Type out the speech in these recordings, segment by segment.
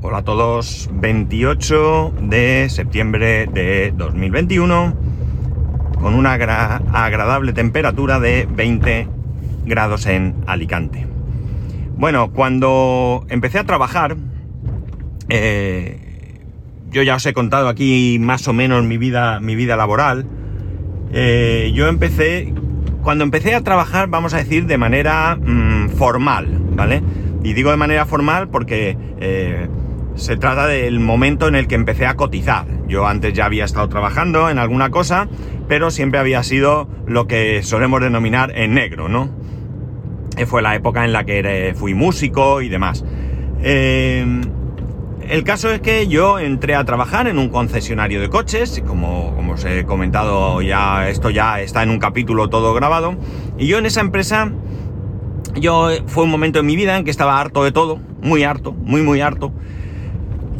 Hola a todos, 28 de septiembre de 2021, con una agradable temperatura de 20 grados en Alicante. Bueno, cuando empecé a trabajar, eh, yo ya os he contado aquí más o menos mi vida, mi vida laboral. Eh, yo empecé, cuando empecé a trabajar, vamos a decir, de manera mm, formal, ¿vale? Y digo de manera formal porque eh, se trata del momento en el que empecé a cotizar. Yo antes ya había estado trabajando en alguna cosa, pero siempre había sido lo que solemos denominar en negro, ¿no? Eh, fue la época en la que fui músico y demás. Eh, el caso es que yo entré a trabajar en un concesionario de coches, como, como os he comentado ya, esto ya está en un capítulo todo grabado, y yo en esa empresa, yo fue un momento en mi vida en que estaba harto de todo, muy harto, muy muy harto,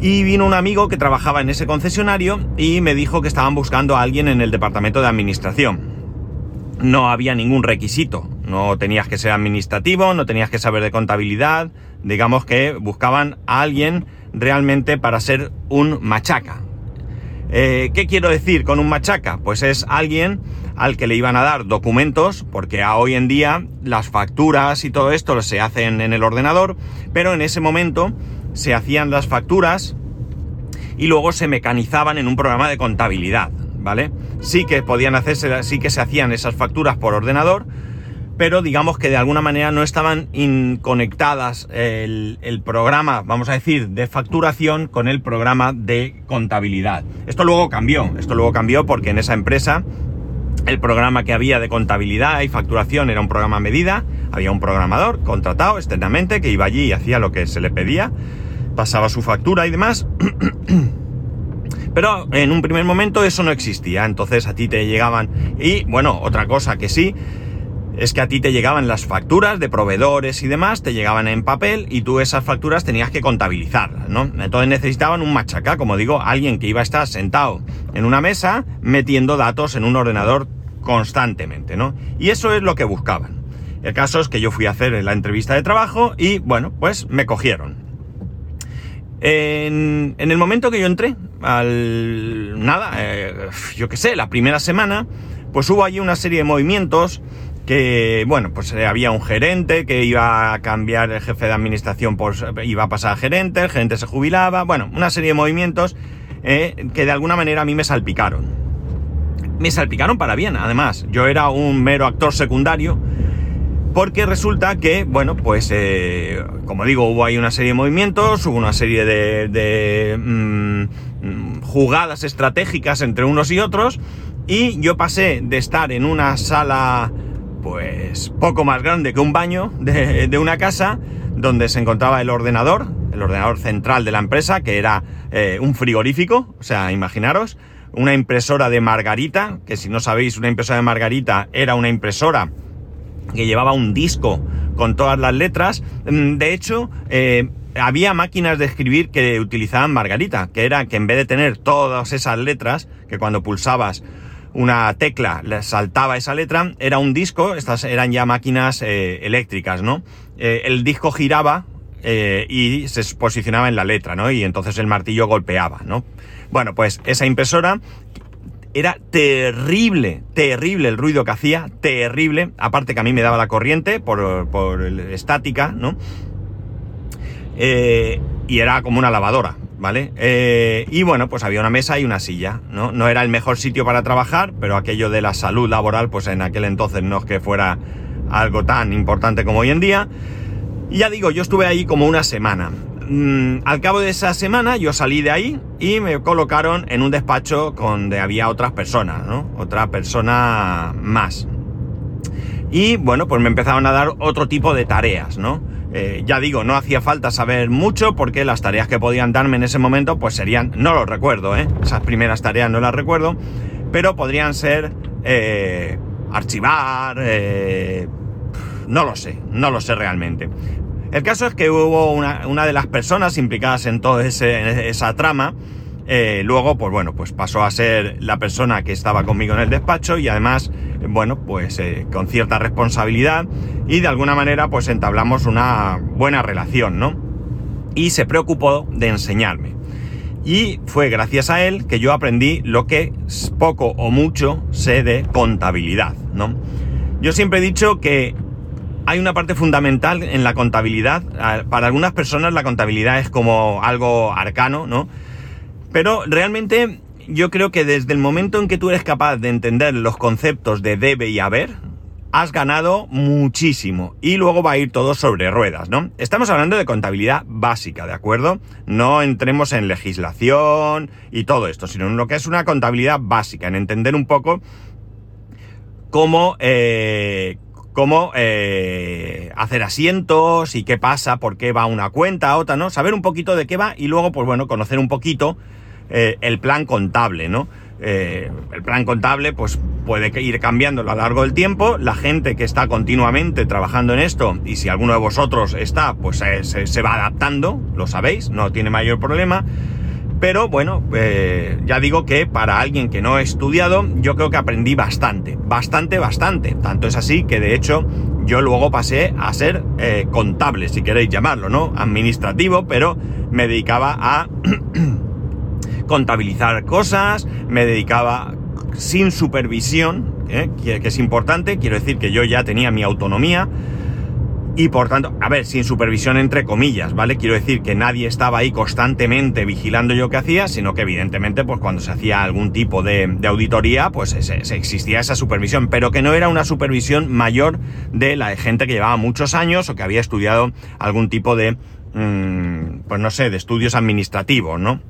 y vino un amigo que trabajaba en ese concesionario y me dijo que estaban buscando a alguien en el departamento de administración. No había ningún requisito, no tenías que ser administrativo, no tenías que saber de contabilidad, digamos que buscaban a alguien realmente para ser un machaca. Eh, ¿Qué quiero decir con un machaca? Pues es alguien al que le iban a dar documentos, porque a hoy en día las facturas y todo esto se hacen en el ordenador, pero en ese momento se hacían las facturas y luego se mecanizaban en un programa de contabilidad, ¿vale? Sí que podían hacerse, sí que se hacían esas facturas por ordenador, pero digamos que de alguna manera no estaban conectadas el, el, programa, vamos a decir, de facturación con el programa de contabilidad. Esto luego cambió, esto luego cambió porque en esa empresa el programa que había de contabilidad y facturación era un programa medida, había un programador contratado externamente que iba allí y hacía lo que se le pedía, pasaba su factura y demás. Pero en un primer momento eso no existía, entonces a ti te llegaban... Y bueno, otra cosa que sí, es que a ti te llegaban las facturas de proveedores y demás, te llegaban en papel y tú esas facturas tenías que contabilizarlas, ¿no? Entonces necesitaban un machaca, como digo, alguien que iba a estar sentado en una mesa metiendo datos en un ordenador constantemente, ¿no? Y eso es lo que buscaban. El caso es que yo fui a hacer la entrevista de trabajo y, bueno, pues me cogieron. En, el momento que yo entré, al... nada, eh, yo qué sé, la primera semana, pues hubo allí una serie de movimientos que, bueno, pues eh, había un gerente que iba a cambiar el jefe de administración, pues iba a pasar a gerente, el gerente se jubilaba, bueno, una serie de movimientos eh, que de alguna manera a mí me salpicaron. Me salpicaron para bien, además, yo era un mero actor secundario, porque resulta que, bueno, pues, eh, como digo, hubo ahí una serie de movimientos, hubo una serie de, mm, jugadas estratégicas entre unos y otros, y yo pasé de estar en una sala pues poco más grande que un baño de, una casa donde se encontraba el ordenador, el ordenador central de la empresa, que era eh, un frigorífico, o sea, imaginaros, una impresora de margarita, que si no sabéis, una impresora de margarita era una impresora que llevaba un disco con todas las letras. Mm, de hecho, eh, había máquinas de escribir que utilizaban margarita, que era que en vez de tener todas esas letras, que cuando pulsabas una tecla, saltaba esa letra, era un disco, estas eran ya máquinas eh, eléctricas, ¿no? Eh, el disco giraba y se posicionaba en la letra, ¿no? Y entonces el martillo golpeaba, ¿no? Bueno, pues esa impresora era terrible, terrible el ruido que hacía, terrible, aparte que a mí me daba la corriente por, por estática, ¿no? y era como una lavadora, ¿vale? Eh, y bueno, pues había una mesa y una silla, ¿no? No era el mejor sitio para trabajar, pero aquello de la salud laboral, pues en aquel entonces no es que fuera algo tan importante como hoy en día. Ya digo, yo estuve ahí como una semana. Mm, al cabo de esa semana yo salí de ahí y me colocaron en un despacho donde había otras personas, ¿no? Otra persona más. Y bueno, pues me empezaron a dar otro tipo de tareas, ¿no? Eh, ya digo, no hacía falta saber mucho porque las tareas que podían darme en ese momento pues serían, no lo recuerdo, ¿eh? esas primeras tareas no las recuerdo, pero podrían ser eh, archivar, no lo sé, no lo sé realmente. El caso es que hubo una, de las personas implicadas en toda esa trama, luego, pues bueno, pues pasó a ser la persona que estaba conmigo en el despacho y además bueno, pues eh, con cierta responsabilidad y de alguna manera pues entablamos una buena relación, ¿no? y se preocupó de enseñarme. Y fue gracias a él que yo aprendí lo que poco o mucho sé de contabilidad, ¿no? Yo siempre he dicho que hay una parte fundamental en la contabilidad. Para algunas personas la contabilidad es como algo arcano, ¿no? Pero realmente yo creo que desde el momento en que tú eres capaz de entender los conceptos de debe y haber, has ganado muchísimo. Y luego va a ir todo sobre ruedas, ¿no? Estamos hablando de contabilidad básica, ¿de acuerdo? No entremos en legislación y todo esto, sino en lo que es una contabilidad básica, en entender un poco cómo, eh, cómo eh, hacer asientos y qué pasa, por qué va una cuenta a otra, ¿no? Saber un poquito de qué va y luego, pues bueno, conocer un poquito eh, el plan contable, ¿no? Eh, el plan contable pues puede ir cambiando a lo largo del tiempo. La gente que está continuamente trabajando en esto, y si alguno de vosotros está, pues se, va adaptando, lo sabéis, no tiene mayor problema. Pero bueno, eh, ya digo que para alguien que no ha estudiado, yo creo que aprendí bastante, bastante, bastante. Tanto es así que de hecho yo luego pasé a ser eh, contable, si queréis llamarlo, ¿no? Administrativo, pero me dedicaba a contabilizar cosas, me dedicaba sin supervisión, ¿eh? que, es importante, quiero decir que yo ya tenía mi autonomía y por tanto, a ver, sin supervisión entre comillas, ¿vale? Quiero decir que nadie estaba ahí constantemente vigilando yo qué hacía, sino que evidentemente, pues cuando se hacía algún tipo de, auditoría, pues existía esa supervisión, pero que no era una supervisión mayor de la gente que llevaba muchos años o que había estudiado algún tipo de, mm, pues no sé, de estudios administrativos, ¿no?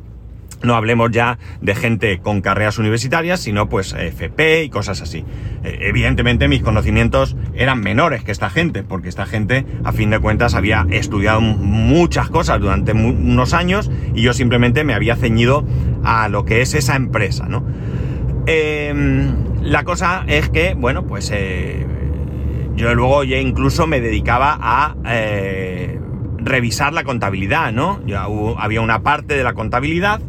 No hablemos ya de gente con carreras universitarias, sino pues FP y cosas así. Eh, evidentemente mis conocimientos eran menores que esta gente, porque esta gente a fin de cuentas había estudiado muchas cosas durante unos años y yo simplemente me había ceñido a lo que es esa empresa, ¿no? Em, la cosa es que, bueno, pues eh, yo luego ya incluso me dedicaba a eh, revisar la contabilidad, ¿no? Había una parte de la contabilidad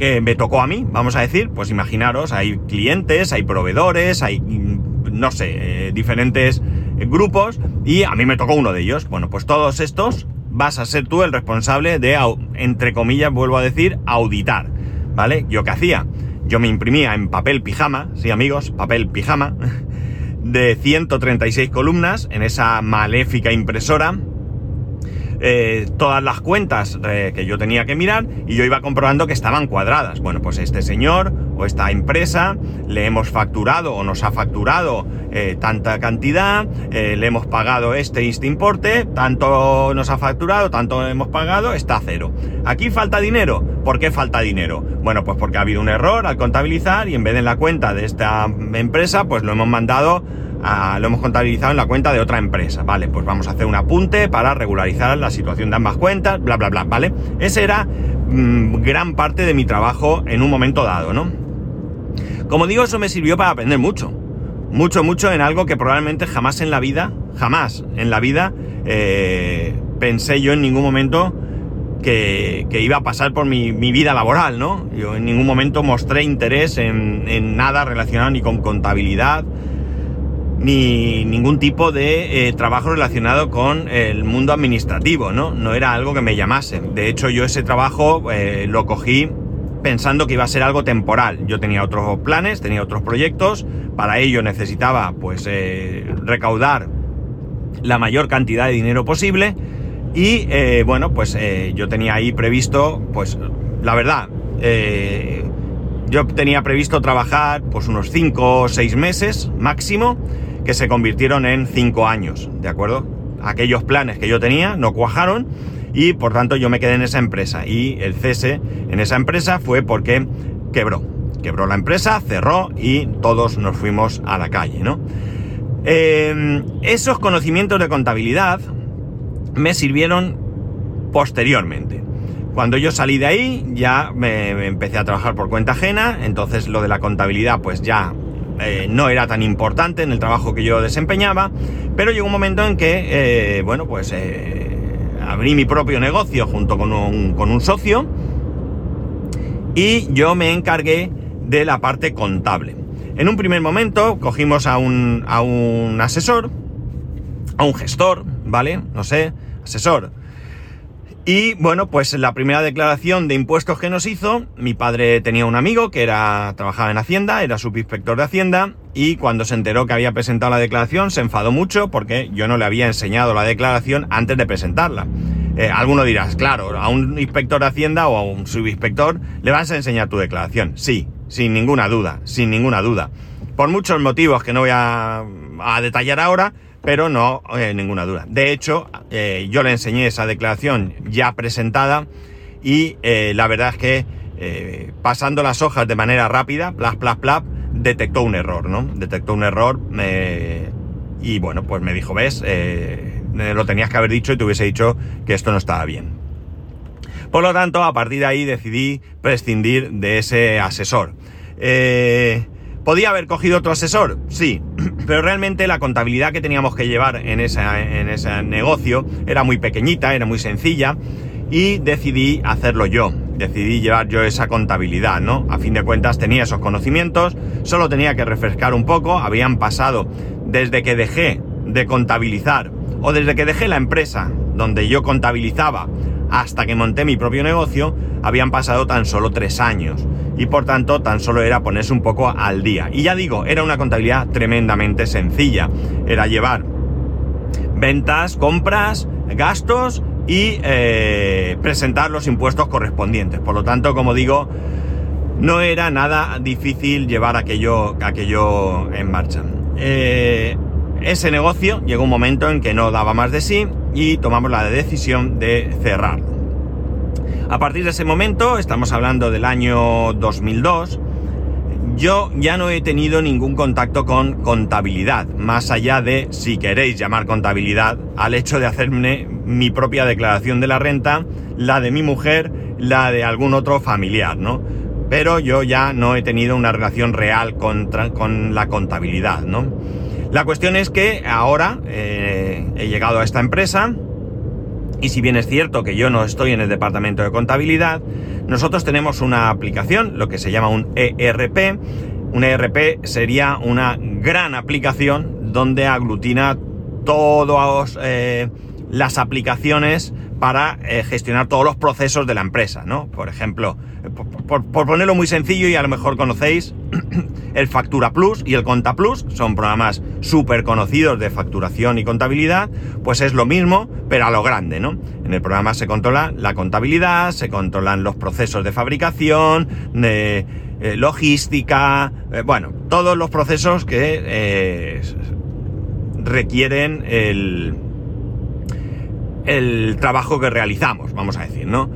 que me tocó a mí, vamos a decir, pues imaginaros, hay clientes, hay proveedores, hay, no sé, eh, diferentes grupos y a mí me tocó uno de ellos. Bueno, pues todos estos vas a ser tú el responsable de, entre comillas, vuelvo a decir, auditar, ¿vale? ¿Yo qué hacía? Yo me imprimía en papel pijama, sí amigos, papel pijama, de 136 columnas en esa maléfica impresora eh, todas las cuentas eh, que yo tenía que mirar y yo iba comprobando que estaban cuadradas. Bueno, pues este señor o esta empresa le hemos facturado o nos ha facturado eh, tanta cantidad, le hemos pagado este este importe, tanto nos ha facturado, tanto hemos pagado, está cero. Aquí falta dinero. ¿Por qué falta dinero? Bueno, pues porque ha habido un error al contabilizar y en vez de en la cuenta de esta empresa, pues lo hemos mandado lo hemos contabilizado en la cuenta de otra empresa. Vale, pues vamos a hacer un apunte para regularizar la situación de ambas cuentas, bla, bla, bla, ¿vale? Ese era mm, gran parte de mi trabajo en un momento dado, ¿no? Como digo, eso me sirvió para aprender mucho. Mucho, mucho en algo que probablemente jamás en la vida, jamás en la vida, eh, pensé yo en ningún momento que, iba a pasar por mi, vida laboral, ¿no? Yo en ningún momento mostré interés en, en nada relacionado ni con contabilidad, ni ningún tipo de eh, trabajo relacionado con el mundo administrativo, ¿no? No era algo que me llamase. De hecho, yo ese trabajo eh, lo cogí pensando que iba a ser algo temporal. Yo tenía otros planes, tenía otros proyectos, para ello necesitaba pues eh, recaudar la mayor cantidad de dinero posible y bueno, pues yo tenía ahí previsto, pues la verdad, yo tenía previsto trabajar pues unos 5 o 6 meses máximo que se convirtieron en cinco años, ¿de acuerdo? Aquellos planes que yo tenía no cuajaron y por tanto yo me quedé en esa empresa y el cese en esa empresa fue porque quebró. Quebró la empresa, cerró y todos nos fuimos a la calle, ¿no? Em, esos conocimientos de contabilidad me sirvieron posteriormente. Cuando yo salí de ahí ya me empecé a trabajar por cuenta ajena, entonces lo de la contabilidad pues ya eh, no era tan importante en el trabajo que yo desempeñaba, pero llegó un momento en que, eh, bueno, pues eh, abrí mi propio negocio junto con un, con un socio y yo me encargué de la parte contable. En un primer momento cogimos a un, a un asesor, a un gestor, ¿vale? No sé, asesor. Y bueno, pues la primera declaración de impuestos que nos hizo, mi padre tenía un amigo que era, trabajaba en Hacienda, era subinspector de Hacienda, y cuando se enteró que había presentado la declaración se enfadó mucho porque yo no le había enseñado la declaración antes de presentarla. Eh, alguno dirás, claro, a un inspector de Hacienda o a un subinspector le vas a enseñar tu declaración. Sí, sin ninguna duda, sin ninguna duda. Por muchos motivos que no voy a, a detallar ahora, pero no eh, ninguna duda. De hecho, eh, yo le enseñé esa declaración ya presentada y eh, la verdad es que pasando las hojas de manera rápida, plas, plas, plas, detectó un error, ¿no? Detectó un error y bueno, pues me dijo, ves, lo tenías que haber dicho y te hubiese dicho que esto no estaba bien. Por lo tanto, a partir de ahí decidí prescindir de ese asesor. Eh, ¿Podía haber cogido otro asesor? Sí, pero realmente la contabilidad que teníamos que llevar en, ese negocio era muy pequeñita, era muy sencilla y decidí hacerlo yo. Decidí llevar yo esa contabilidad, ¿no? A fin de cuentas tenía esos conocimientos, solo tenía que refrescar un poco, habían pasado desde que dejé de contabilizar o desde que dejé la empresa donde yo contabilizaba hasta que monté mi propio negocio, habían pasado tan solo tres años. Y por tanto, tan solo era ponerse un poco al día. Y ya digo, era una contabilidad tremendamente sencilla. Era llevar ventas, compras, gastos y eh, presentar los impuestos correspondientes. Por lo tanto, como digo, no era nada difícil llevar aquello, aquello en marcha. Eh, ese negocio llegó un momento en que no daba más de sí y tomamos la decisión de cerrarlo. A partir de ese momento, estamos hablando del año 2002, yo ya no he tenido ningún contacto con contabilidad, más allá de, si queréis llamar contabilidad, al hecho de hacerme mi propia declaración de la renta, la de mi mujer, la de algún otro familiar, ¿no? Pero yo ya no he tenido una relación real con, con la contabilidad, ¿no? La cuestión es que ahora eh, he llegado a esta empresa y si bien es cierto que yo no estoy en el departamento de contabilidad, nosotros tenemos una aplicación, lo que se llama un ERP. Un ERP sería una gran aplicación donde aglutina todas eh, las aplicaciones para eh, gestionar todos los procesos de la empresa, ¿no? Por ejemplo, por, ponerlo muy sencillo y a lo mejor conocéis, el Factura Plus y el Conta Plus son programas súper conocidos de facturación y contabilidad, pues es lo mismo, pero a lo grande, ¿no? En el programa se controla la contabilidad, se controlan los procesos de fabricación, de eh, logística, eh, bueno, todos los procesos que requieren el, el trabajo que realizamos, vamos a decir, ¿no?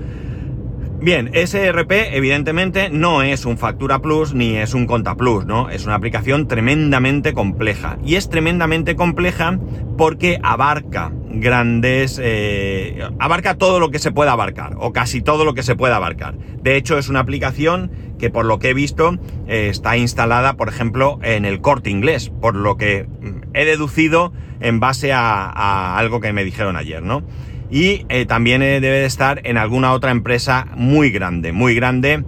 Bien, SRP evidentemente no es un Factura Plus ni es un Conta Plus, ¿no? Es una aplicación tremendamente compleja. Y es tremendamente compleja porque abarca grandes... Eh, abarca todo lo que se pueda abarcar, o casi todo lo que se pueda abarcar. De hecho, es una aplicación que por lo que he visto eh, está instalada, por ejemplo, en el corte inglés, por lo que mm, he deducido en base a, algo que me dijeron ayer, ¿no? y eh, también debe de estar en alguna otra empresa muy grande, muy grande,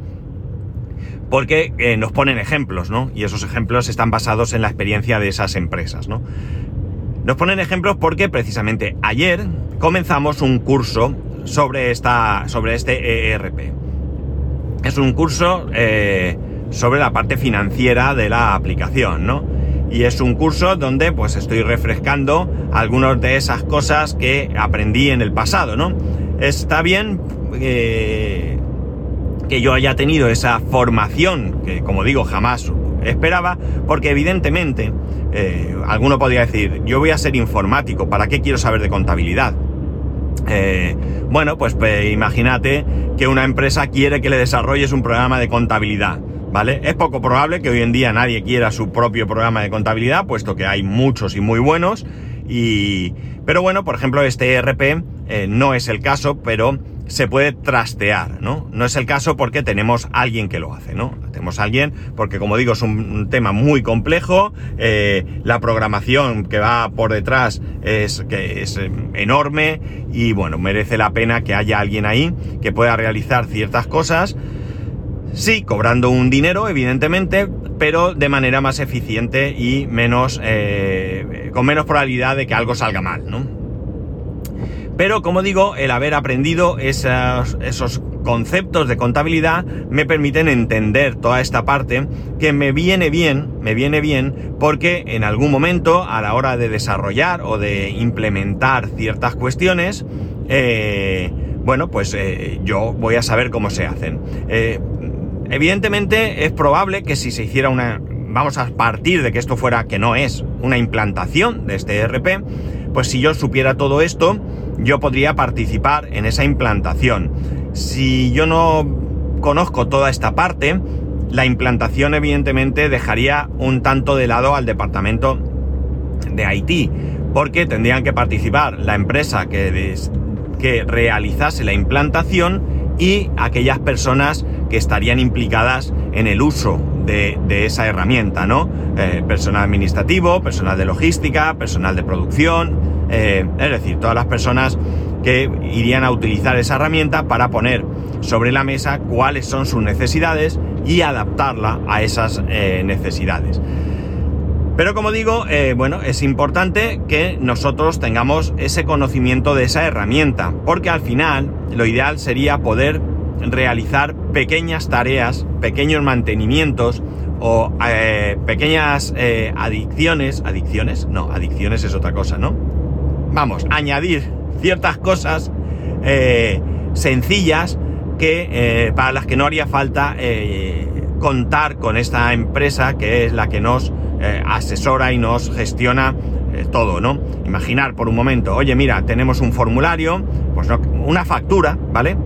porque nos ponen ejemplos, ¿no? Y esos ejemplos están basados en la experiencia de esas empresas, ¿no? Nos ponen ejemplos porque precisamente ayer comenzamos un curso sobre, esta, sobre este ERP. Es un curso sobre la parte financiera de la aplicación, ¿no? y es un curso donde pues estoy refrescando algunas de esas cosas que aprendí en el pasado, ¿no? Está bien eh, que yo haya tenido esa formación que, como digo, jamás esperaba, porque evidentemente eh, alguno podría decir, yo voy a ser informático, ¿para qué quiero saber de contabilidad? Eh, bueno, pues, imagínate que una empresa quiere que le desarrolles un programa de contabilidad. ¿vale? Es poco probable que hoy en día nadie quiera su propio programa de contabilidad, puesto que hay muchos y muy buenos. Y... Pero bueno, por ejemplo, este ERP eh, no es el caso, pero se puede trastear, ¿no? No es el caso porque tenemos alguien que lo hace, ¿no? Tenemos alguien porque, como digo, es un tema muy complejo, eh, la programación que va por detrás es, que es eh, enorme y, bueno, merece la pena que haya alguien ahí que pueda realizar ciertas cosas Sí, cobrando un dinero, evidentemente, pero de manera más eficiente y menos. Eh, con menos probabilidad de que algo salga mal, ¿no? Pero como digo, el haber aprendido esos, conceptos de contabilidad me permiten entender toda esta parte que me viene bien, me viene bien porque en algún momento a la hora de desarrollar o de implementar ciertas cuestiones, eh, bueno, pues eh, yo voy a saber cómo se hacen. Eh, evidentemente es probable que si se hiciera una, vamos a partir de que esto fuera, que no es, una implantación de este ERP, pues si yo supiera todo esto, yo podría participar en esa implantación. Si yo no conozco toda esta parte, la implantación evidentemente dejaría un tanto de lado al departamento de Haití, porque tendrían que participar la empresa que, realizase la implantación y aquellas personas que estarían implicadas en el uso de, esa herramienta, ¿no? Eh, personal administrativo, personal de logística, personal de producción, eh, es decir, todas las personas que irían a utilizar esa herramienta para poner sobre la mesa cuáles son sus necesidades y adaptarla a esas eh, necesidades. Pero como digo, eh, bueno, es importante que nosotros tengamos ese conocimiento de esa herramienta, porque al final lo ideal sería poder realizar pequeñas tareas, pequeños mantenimientos o pequeñas adicciones, adicciones, no, adicciones es otra cosa, ¿no? Vamos, añadir ciertas cosas eh, sencillas que eh, para las que no haría falta eh, contar con esta empresa que es la que nos asesora y nos gestiona todo, ¿no? Imaginar por un momento, oye, mira, tenemos un formulario, pues no, una factura, ¿vale?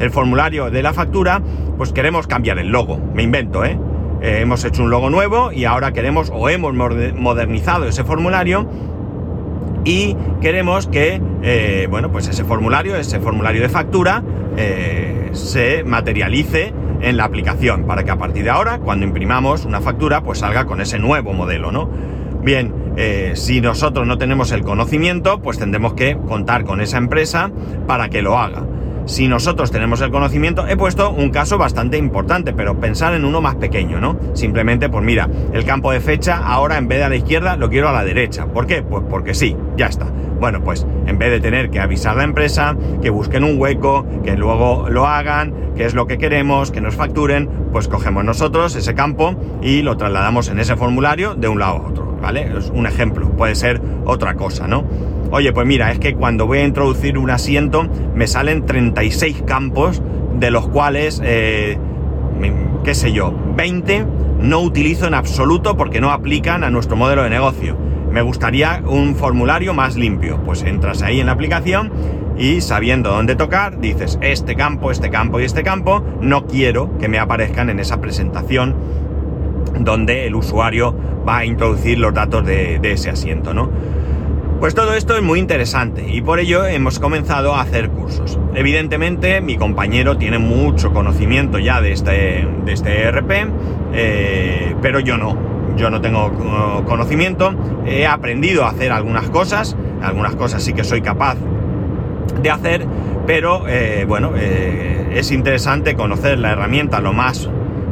El formulario de la factura, pues queremos cambiar el logo, me invento, ¿eh? hemos hecho un logo nuevo y ahora queremos o hemos modernizado ese formulario y queremos que, eh, bueno, pues ese formulario, ese formulario de factura, eh, se materialice en la aplicación para que a partir de ahora, cuando imprimamos una factura, pues salga con ese nuevo modelo, ¿no? Bien, eh, si nosotros no tenemos el conocimiento, pues tendremos que contar con esa empresa para que lo haga si nosotros tenemos el conocimiento, he puesto un caso bastante importante, pero pensar en uno más pequeño, ¿no? Simplemente, pues mira, el campo de fecha ahora en vez de a la izquierda lo quiero a la derecha. ¿Por qué? Pues porque sí, ya está. Bueno, pues en vez de tener que avisar a la empresa, que busquen un hueco, que luego lo hagan, que es lo que queremos, que nos facturen, pues cogemos nosotros ese campo y lo trasladamos en ese formulario de un lado a otro, ¿vale? Es un ejemplo, puede ser otra cosa, ¿no? Oye, pues mira, es que cuando voy a introducir un asiento me salen 36 campos, de los cuales, eh, qué sé yo, 20 no utilizo en absoluto porque no aplican a nuestro modelo de negocio. Me gustaría un formulario más limpio. Pues entras ahí en la aplicación y sabiendo dónde tocar, dices este campo, este campo y este campo, no quiero que me aparezcan en esa presentación donde el usuario va a introducir los datos de, de ese asiento, ¿no? Pues todo esto es muy interesante y por ello hemos comenzado a hacer cursos. Evidentemente mi compañero tiene mucho conocimiento ya de este, de este ERP, eh, pero yo no. Yo no tengo uh, conocimiento, he aprendido a hacer algunas cosas, algunas cosas sí que soy capaz de hacer, pero eh, bueno, eh, es interesante conocer la herramienta lo más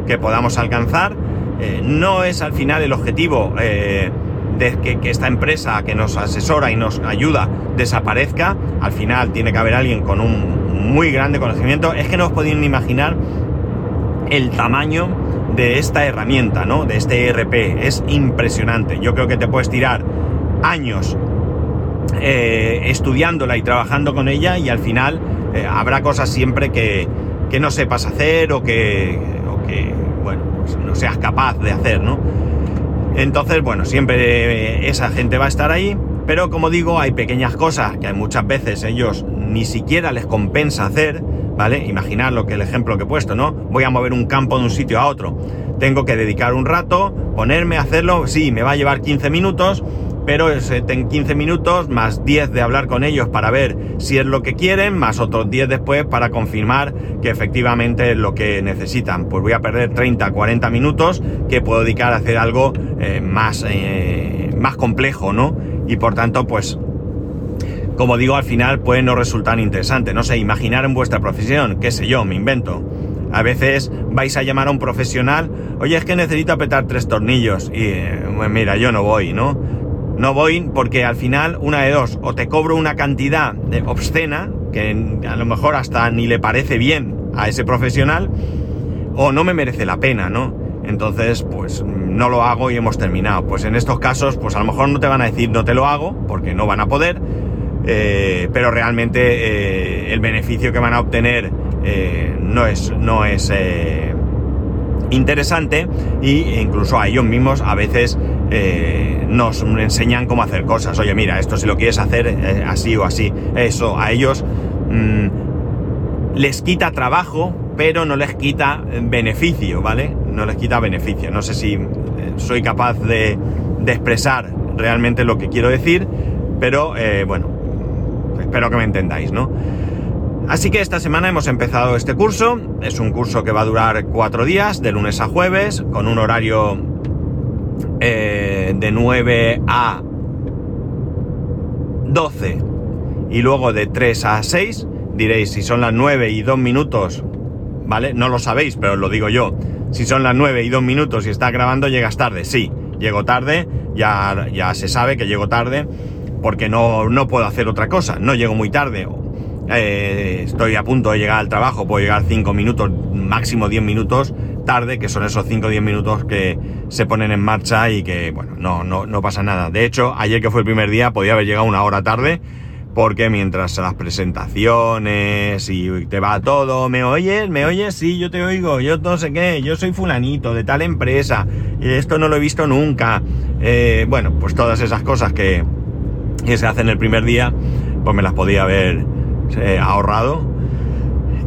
que podamos alcanzar. no es al final el objetivo de que, esta empresa que nos asesora y nos ayuda desaparezca, al final tiene que haber alguien con un muy grande conocimiento. Es que no os podéis ni imaginar el tamaño de esta herramienta, ¿no? De este ERP. Es impresionante. Yo creo que te puedes tirar años eh, estudiándola y trabajando con ella y al final eh, habrá cosas siempre que, que, no sepas hacer o que, o que bueno, pues no seas capaz de hacer, ¿no? Entonces, bueno, siempre eh, esa gente va a estar ahí, pero como digo, hay pequeñas cosas que muchas veces ellos ni siquiera les compensa hacer, ¿vale? Imaginar lo que el ejemplo que he puesto, ¿no? Voy a mover un campo de un sitio a otro. Tengo que dedicar un rato, ponerme a hacerlo, sí, me va a llevar 15 minutos, pero en 15 minutos más 10 de hablar con ellos para ver si es lo que quieren, más otros 10 después para confirmar que efectivamente es lo que necesitan. Pues voy a perder 30, 40 minutos que puedo dedicar a hacer algo eh, más, eh, más complejo, ¿no? Y por tanto, pues, como digo, al final puede no resultar interesante. No sé, imaginar en vuestra profesión, qué sé yo, me invento. A veces vais a llamar a un profesional, oye, es que necesito apretar tres tornillos y, eh, mira, yo no voy, ¿no? No voy porque al final, una de dos, o te cobro una cantidad obscena, que a lo mejor hasta ni le parece bien a ese profesional, o no me merece la pena, ¿no? Entonces, pues no lo hago y hemos terminado. Pues en estos casos, pues a lo mejor no te van a decir no te lo hago, porque no van a poder, eh, pero realmente eh, el beneficio que van a obtener eh, no es, no es interesante e incluso a ellos mismos a veces nos enseñan cómo hacer cosas. Oye, mira, esto si lo quieres hacer así o así, eso a ellos mm, les quita trabajo, pero no les quita beneficio, ¿vale? No les quita beneficio. No sé si soy capaz de expresar realmente lo que quiero decir, pero bueno, espero que me entendáis, ¿no? Así que esta semana hemos empezado este curso. Es un curso que va a durar cuatro días, de lunes a jueves, con un horario eh, de 9 a 12 y luego de 3 a 6. Diréis, si son las 9 y 2 minutos, ¿vale? No lo sabéis, pero os lo digo yo. Si son las 9 y 2 minutos y estás grabando, llegas tarde. Sí, llego tarde, ya, ya se sabe que llego tarde porque no, no puedo hacer otra cosa, no llego muy tarde, eh, estoy a punto de llegar al trabajo, puedo llegar 5 minutos, máximo 10 minutos tarde, que son esos 5 o 10 minutos que se ponen en marcha y que, bueno, no, no, no pasa nada. De hecho, ayer que fue el primer día, podía haber llegado una hora tarde, porque mientras las presentaciones y te va todo, ¿me oyes? ¿Me oyes? Sí, yo te oigo, yo no sé qué, yo soy fulanito de tal empresa, y esto no lo he visto nunca. Eh, bueno, pues todas esas cosas que, que se hacen el primer día, pues me las podía haber eh, ahorrado.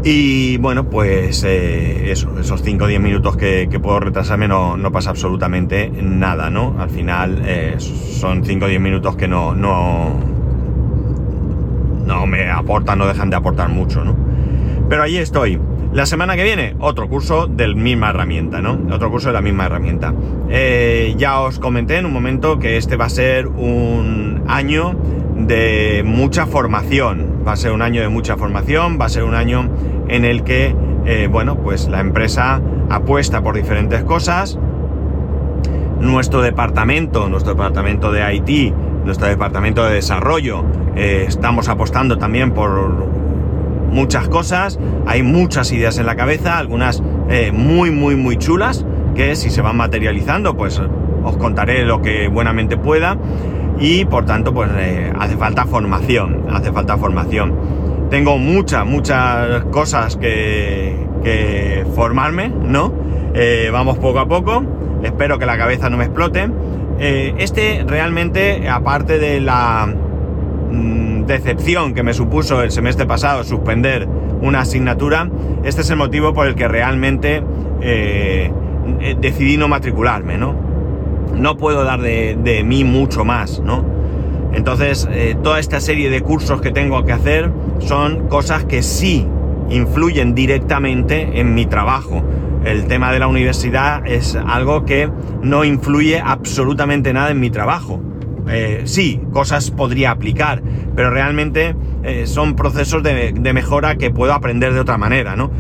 Y bueno, pues eh, eso, esos 5 o 10 minutos que, puedo retrasarme no, pasa absolutamente nada, ¿no? Al final eh, son 5 o 10 minutos que no, no, no me aportan, no dejan de aportar mucho, ¿no? Pero ahí estoy. La semana que viene, otro curso de la misma herramienta, ¿no? Otro curso de la misma herramienta. Eh, ya os comenté en un momento que este va a ser un año de mucha formación. Va a ser un año de mucha formación, va a ser un año en el que, eh, bueno, pues la empresa apuesta por diferentes cosas. Nuestro departamento, nuestro departamento de IT, nuestro departamento de desarrollo, eh, estamos apostando también por muchas cosas, hay muchas ideas en la cabeza, algunas eh, muy, muy, muy chulas, que si se van materializando, pues os contaré lo que buenamente pueda. Y por tanto, pues eh, hace falta formación, hace falta formación. Tengo muchas, muchas cosas que, formarme, ¿no? Eh, vamos poco a poco, espero que la cabeza no me explote. este realmente, aparte de la Mm, decepción que me supuso el semestre pasado suspender una asignatura, este es el motivo por el que realmente eh, eh, decidí no matricularme, ¿no? No puedo dar de, mí mucho más, ¿no? Entonces, eh, toda esta serie de cursos que tengo que hacer son cosas que sí influyen directamente en mi trabajo. El tema de la universidad es algo que no influye absolutamente nada en mi trabajo. Eh, sí, cosas podría aplicar, pero realmente eh, son procesos de, mejora que puedo aprender de otra manera, ¿no?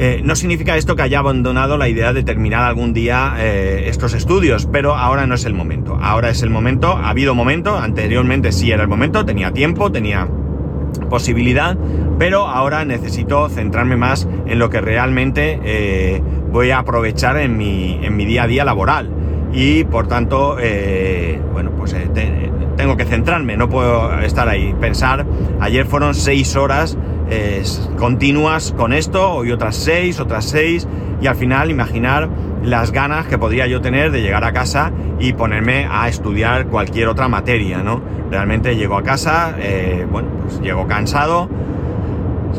Eh, no significa esto que haya abandonado la idea de terminar algún día estos estudios, pero ahora no es el momento. Ahora es el momento, ha habido momento, anteriormente sí era el momento, tenía tiempo, tenía posibilidad, pero ahora necesito centrarme más en lo que realmente voy a aprovechar en mi, en mi día a día laboral y por tanto, eh, bueno, pues eh, tengo que centrarme, no puedo estar ahí. Pensar, ayer fueron seis horas eh, continuas con esto, hoy otras seis, otras seis, y al final imaginar las ganas que podría yo tener de llegar a casa y ponerme a estudiar cualquier otra materia, ¿no? Realmente llego a casa, bueno, pues llego cansado,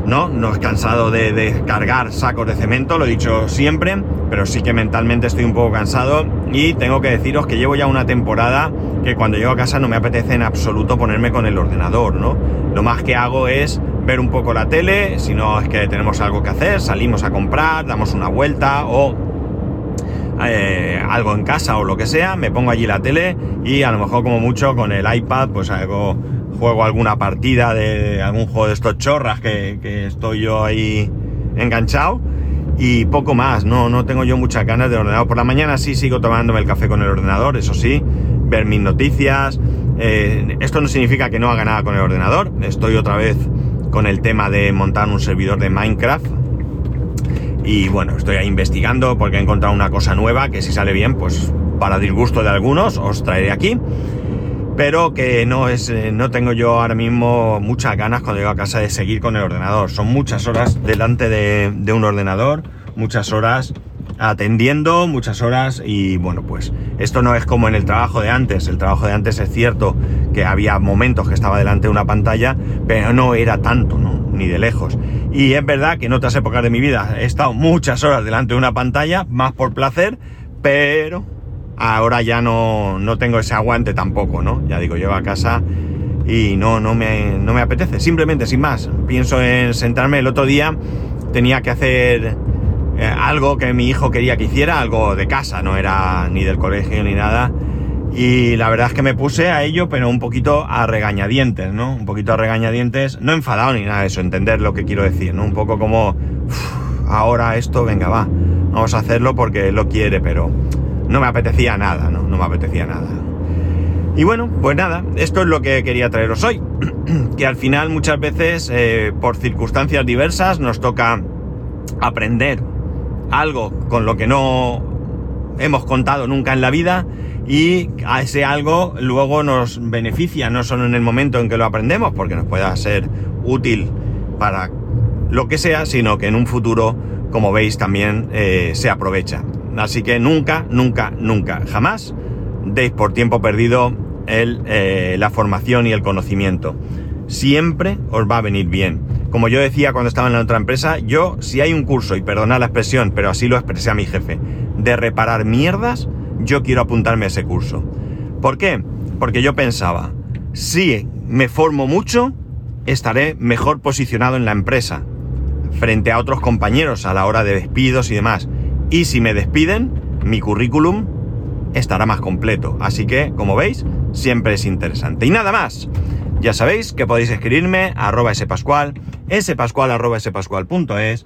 ¿no? No he cansado de, de, cargar sacos de cemento, lo he dicho siempre, pero sí que mentalmente estoy un poco cansado y tengo que deciros que llevo ya una temporada que cuando llego a casa no me apetece en absoluto ponerme con el ordenador, ¿no? Lo más que hago es ver un poco la tele, si no es que tenemos algo que hacer, salimos a comprar, damos una vuelta o eh, algo en casa o lo que sea, me pongo allí la tele y a lo mejor como mucho con el iPad pues juego alguna partida de algún juego de estos chorras que, estoy yo ahí enganchado y poco más, no, no tengo yo muchas ganas de ordenador. Por la mañana sí sigo tomándome el café con el ordenador, eso sí, ver mis noticias. Eh, esto no significa que no haga nada con el ordenador. Estoy otra vez con el tema de montar un servidor de Minecraft. Y bueno, estoy ahí investigando porque he encontrado una cosa nueva que si sale bien, pues para disgusto de algunos os traeré aquí. Pero que no es, eh, no tengo yo ahora mismo muchas ganas cuando llego a casa de seguir con el ordenador. Son muchas horas delante de, de un ordenador, muchas horas atendiendo muchas horas y bueno, pues esto no es como en el trabajo de antes. El trabajo de antes es cierto que había momentos que estaba delante de una pantalla, pero no era tanto, ¿no? Ni de lejos. Y es verdad que en otras épocas de mi vida he estado muchas horas delante de una pantalla, más por placer, pero ahora ya no, no tengo ese aguante tampoco, ¿no? Ya digo, llego a casa y no, no, me, no me apetece, simplemente sin más. Pienso en sentarme el otro día, tenía que hacer eh, algo que mi hijo quería que hiciera, algo de casa, no era ni del colegio ni nada. Y la verdad es que me puse a ello, pero un poquito a regañadientes, ¿no? Un poquito a regañadientes, no enfadado ni nada de eso, entender lo que quiero decir, ¿no? Un poco como, ahora esto, venga, va, vamos a hacerlo porque lo quiere, pero no me apetecía nada, ¿no? No me apetecía nada. Y bueno, pues nada, esto es lo que quería traeros hoy. que al final muchas veces, eh, por circunstancias diversas, nos toca aprender algo con lo que no hemos contado nunca en la vida y ese algo luego nos beneficia, no solo en el momento en que lo aprendemos, porque nos pueda ser útil para lo que sea, sino que en un futuro, como veis, también eh, se aprovecha. Así que nunca, nunca, nunca, jamás deis por tiempo perdido el, eh, la formación y el conocimiento. Siempre os va a venir bien. Como yo decía cuando estaba en la otra empresa, yo, si hay un curso, y perdonad la expresión, pero así lo expresé a mi jefe, de reparar mierdas, yo quiero apuntarme a ese curso. ¿Por qué? Porque yo pensaba, si me formo mucho, estaré mejor posicionado en la empresa, frente a otros compañeros a la hora de despidos y demás. Y si me despiden, mi currículum estará más completo. Así que, como veis, siempre es interesante. Y nada más. Ya sabéis que podéis escribirme a arroba spascual, arroba spascual.es,